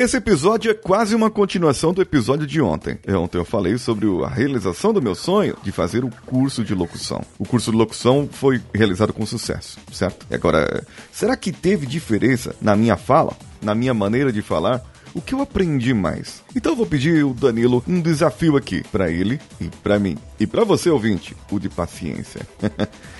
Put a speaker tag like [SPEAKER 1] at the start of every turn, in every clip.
[SPEAKER 1] Esse episódio é quase uma continuação do episódio de ontem. Ontem eu falei sobre a realização do meu sonho de fazer o curso de locução. O curso de locução foi realizado com sucesso, certo? E agora, será que teve diferença na minha fala, na minha maneira de falar? o que eu aprendi mais. Então eu vou pedir o Danilo um desafio aqui, para ele e para mim. E para você ouvinte, o de paciência.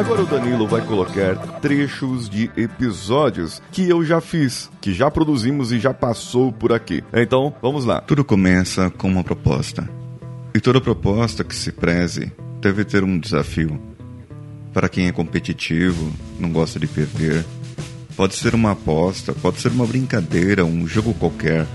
[SPEAKER 1] Agora o Danilo vai colocar trechos de episódios que eu já fiz, que já produzimos e já passou por aqui. Então, vamos lá.
[SPEAKER 2] Tudo começa com uma proposta. E toda proposta que se preze deve ter um desafio. Para quem é competitivo, não gosta de perder, pode ser uma aposta, pode ser uma brincadeira, um jogo qualquer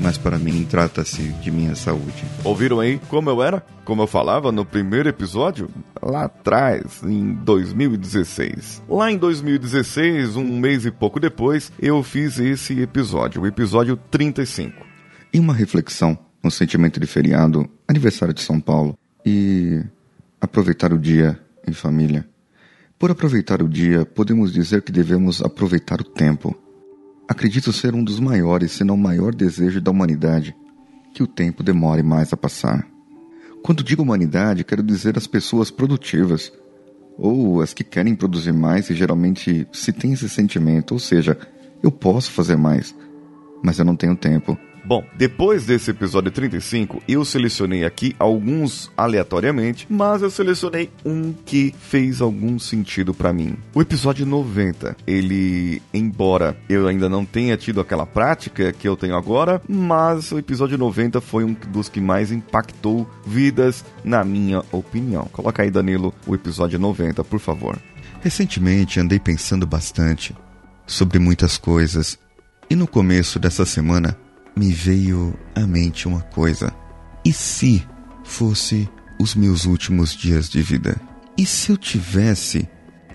[SPEAKER 2] mas para mim trata-se de minha saúde.
[SPEAKER 1] Ouviram aí como eu era? Como eu falava no primeiro episódio? Lá atrás, em 2016. Lá em 2016, um mês e pouco depois, eu fiz esse episódio, o episódio 35.
[SPEAKER 2] E uma reflexão, um sentimento de feriado, aniversário de São Paulo e aproveitar o dia em família. Por aproveitar o dia, podemos dizer que devemos aproveitar o tempo Acredito ser um dos maiores, se não maior desejo da humanidade, que o tempo demore mais a passar. Quando digo humanidade, quero dizer as pessoas produtivas, ou as que querem produzir mais e geralmente se tem esse sentimento, ou seja, eu posso fazer mais, mas eu não tenho tempo.
[SPEAKER 1] Bom, depois desse episódio 35, eu selecionei aqui alguns aleatoriamente, mas eu selecionei um que fez algum sentido para mim. O episódio 90, ele, embora eu ainda não tenha tido aquela prática que eu tenho agora, mas o episódio 90 foi um dos que mais impactou vidas, na minha opinião. Coloca aí, Danilo, o episódio 90, por favor.
[SPEAKER 2] Recentemente andei pensando bastante sobre muitas coisas e no começo dessa semana me veio à mente uma coisa. E se fosse os meus últimos dias de vida? E se eu tivesse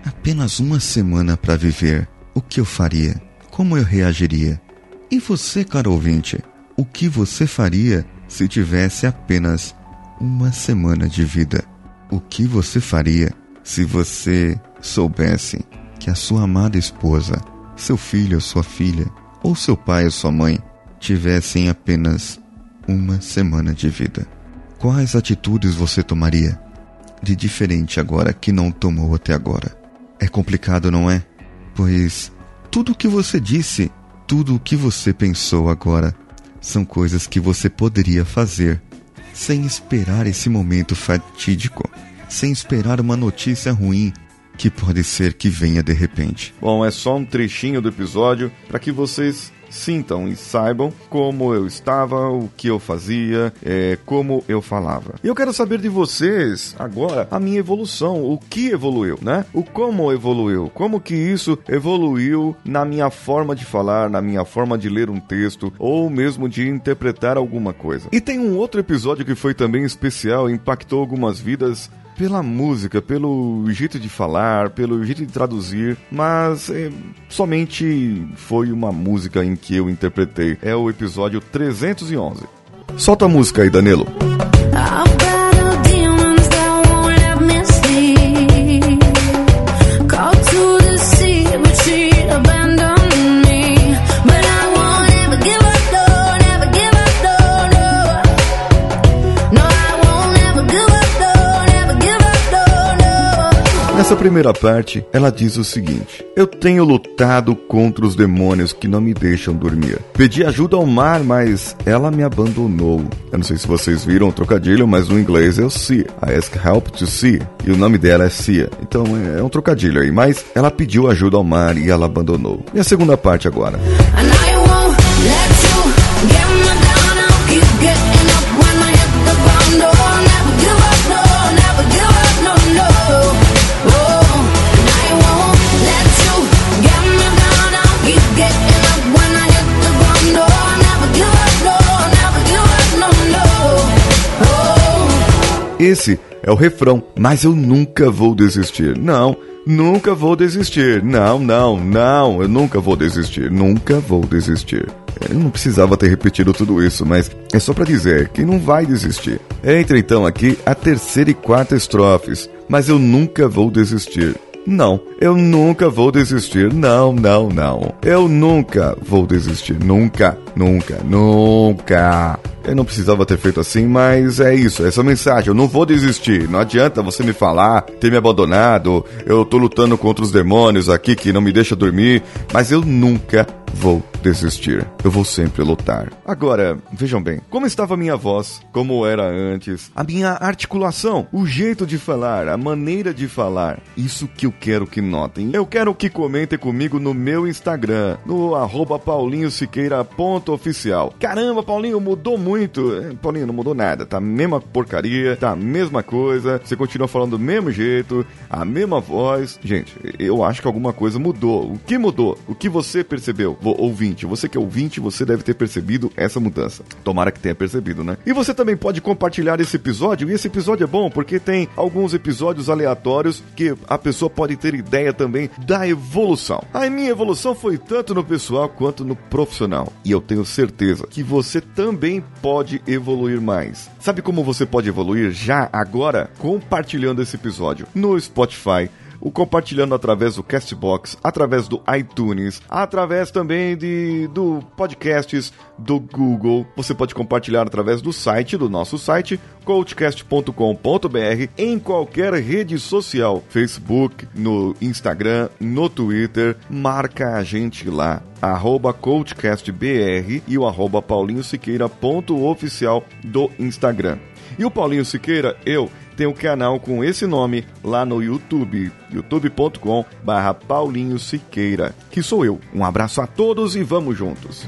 [SPEAKER 2] apenas uma semana para viver, o que eu faria? Como eu reagiria? E você, caro ouvinte, o que você faria se tivesse apenas uma semana de vida? O que você faria se você soubesse que a sua amada esposa, seu filho ou sua filha, ou seu pai ou sua mãe tivessem apenas uma semana de vida. Quais atitudes você tomaria de diferente agora que não tomou até agora? É complicado, não é? Pois tudo o que você disse, tudo o que você pensou agora, são coisas que você poderia fazer sem esperar esse momento fatídico, sem esperar uma notícia ruim que pode ser que venha de repente.
[SPEAKER 1] Bom, é só um trechinho do episódio para que vocês sintam e saibam como eu estava, o que eu fazia, é, como eu falava. E eu quero saber de vocês agora a minha evolução, o que evoluiu, né? O como evoluiu, como que isso evoluiu na minha forma de falar, na minha forma de ler um texto ou mesmo de interpretar alguma coisa. E tem um outro episódio que foi também especial, impactou algumas vidas pela música, pelo jeito de falar, pelo jeito de traduzir, mas é, somente foi uma música em que eu interpretei. É o episódio 311. Solta a música aí, Danilo. Nessa primeira parte, ela diz o seguinte: Eu tenho lutado contra os demônios que não me deixam dormir. Pedi ajuda ao mar, mas ela me abandonou. Eu não sei se vocês viram o trocadilho, mas no inglês é o. I ask help to see. E o nome dela é Cia. Então é, é um trocadilho aí. Mas ela pediu ajuda ao mar e ela abandonou. E a segunda parte agora. Esse é o refrão, mas eu nunca vou desistir. Não, nunca vou desistir. Não, não, não, eu nunca vou desistir. Nunca vou desistir. Eu não precisava ter repetido tudo isso, mas é só para dizer que não vai desistir. Entra então aqui a terceira e quarta estrofes, mas eu nunca vou desistir. Não, eu nunca vou desistir. Não, não, não. Eu nunca vou desistir. Nunca, nunca, nunca. Eu não precisava ter feito assim, mas é isso, essa mensagem. Eu não vou desistir. Não adianta você me falar, ter me abandonado. Eu tô lutando contra os demônios aqui que não me deixa dormir, mas eu nunca vou desistir. Eu vou sempre lutar. Agora, vejam bem, como estava a minha voz, como era antes, a minha articulação, o jeito de falar, a maneira de falar. Isso que eu quero que notem. Eu quero que comentem comigo no meu Instagram, no paulinhosiqueira.oficial. Caramba, Paulinho, mudou muito. É, Paulinho, não mudou nada. Tá a mesma porcaria, tá a mesma coisa. Você continua falando do mesmo jeito, a mesma voz. Gente, eu acho que alguma coisa mudou. O que mudou? O que você percebeu? Ouvinte, você que é ouvinte, você deve ter percebido essa mudança. Tomara que tenha percebido, né? E você também pode compartilhar esse episódio, e esse episódio é bom porque tem alguns episódios aleatórios que a pessoa pode ter ideia também da evolução. A minha evolução foi tanto no pessoal quanto no profissional, e eu tenho certeza que você também pode evoluir mais. Sabe como você pode evoluir já agora? Compartilhando esse episódio no Spotify, o compartilhando através do Castbox, através do iTunes, através também de do podcasts do Google. Você pode compartilhar através do site, do nosso site, coachcast.com.br, em qualquer rede social, Facebook, no Instagram, no Twitter, marca a gente lá arroba coachcastbr e o arroba paulinhosiqueira.oficial do Instagram. E o Paulinho Siqueira, eu tem um canal com esse nome lá no YouTube, youtube.com barra Paulinho Siqueira, que sou eu. Um abraço a todos e vamos juntos!